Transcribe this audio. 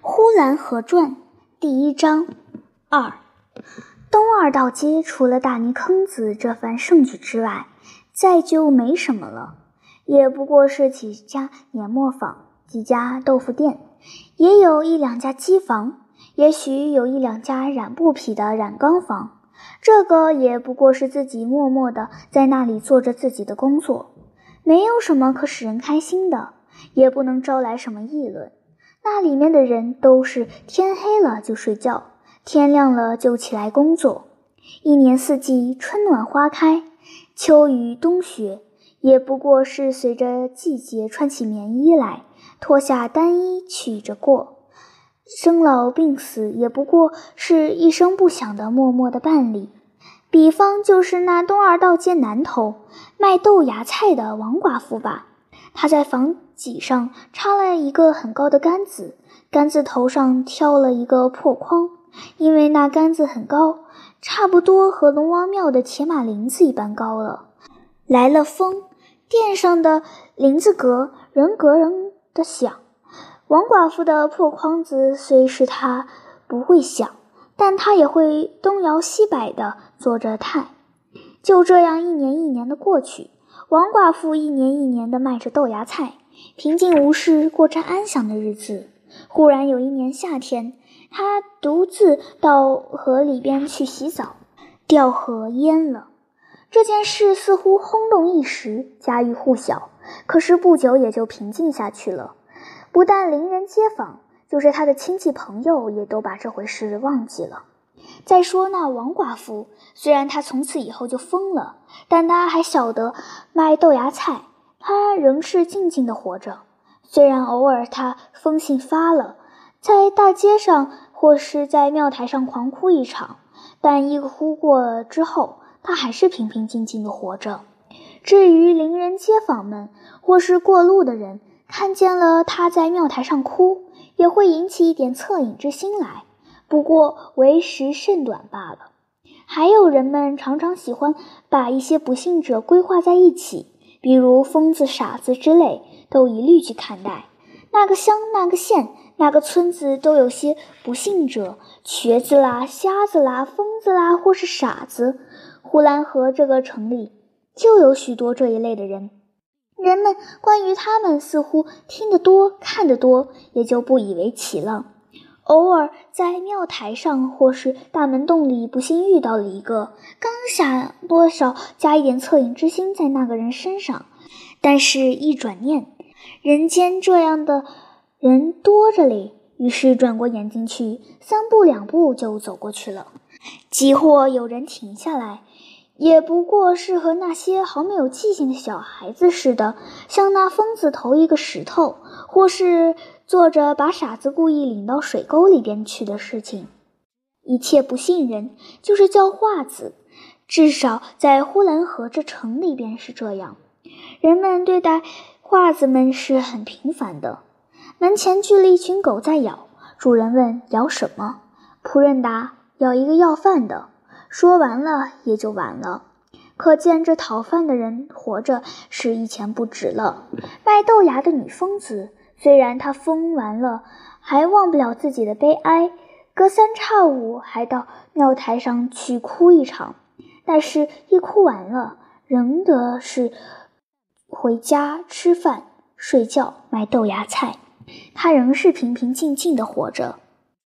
呼兰河传第一章二，东二道街除了大泥坑子这番盛举之外，再就没什么了，也不过是几家碾磨坊、几家豆腐店，也有一两家机房，也许有一两家染布匹的染缸房。这个也不过是自己默默的在那里做着自己的工作，没有什么可使人开心的，也不能招来什么议论。那里面的人都是天黑了就睡觉，天亮了就起来工作。一年四季，春暖花开，秋雨冬雪，也不过是随着季节穿起棉衣来，脱下单衣取着过。生老病死，也不过是一声不响的默默的办理。比方就是那东二道街南头卖豆芽菜的王寡妇吧，她在房脊上插了一个很高的杆子，杆子头上挑了一个破筐，因为那杆子很高，差不多和龙王庙的铁马林子一般高了。来了风，殿上的林子格人格人的响。王寡妇的破筐子虽是她不会响，但她也会东摇西摆的做着态。就这样一年一年的过去，王寡妇一年一年的卖着豆芽菜，平静无事，过着安详的日子。忽然有一年夏天，他独自到河里边去洗澡，掉河淹了。这件事似乎轰动一时，家喻户晓，可是不久也就平静下去了。不但邻人街坊，就是他的亲戚朋友，也都把这回事忘记了。再说那王寡妇，虽然她从此以后就疯了，但她还晓得卖豆芽菜，他仍是静静的活着。虽然偶尔他疯性发了，在大街上或是在庙台上狂哭一场，但一哭过之后，他还是平平静静的活着。至于邻人街坊们，或是过路的人，看见了他在庙台上哭，也会引起一点恻隐之心来，不过为时甚短罢了。还有人们常常喜欢把一些不幸者归划在一起，比如疯子、傻子之类，都一律去看待。那个乡、那个县、那个村子都有些不幸者，瘸子啦、瞎子啦、疯子啦，或是傻子。呼兰河这个城里就有许多这一类的人。人们关于他们似乎听得多、看得多，也就不以为奇了。偶尔在庙台上或是大门洞里不幸遇到了一个，刚想多少加一点恻隐之心在那个人身上，但是一转念，人间这样的人多着嘞，于是转过眼睛去，三步两步就走过去了。即或有人停下来。也不过是和那些毫没有记性的小孩子似的，向那疯子投一个石头，或是做着把傻子故意领到水沟里边去的事情。一切不信任，就是叫化子，至少在呼兰河这城里边是这样。人们对待画子们是很平凡的。门前聚了一群狗在咬，主人问咬什么，仆人答咬一个要饭的。说完了也就完了，可见这讨饭的人活着是一钱不值了。卖豆芽的女疯子，虽然她疯完了，还忘不了自己的悲哀，隔三差五还到庙台上去哭一场，但是一哭完了，仍得是回家吃饭、睡觉、卖豆芽菜，她仍是平平静静的活着。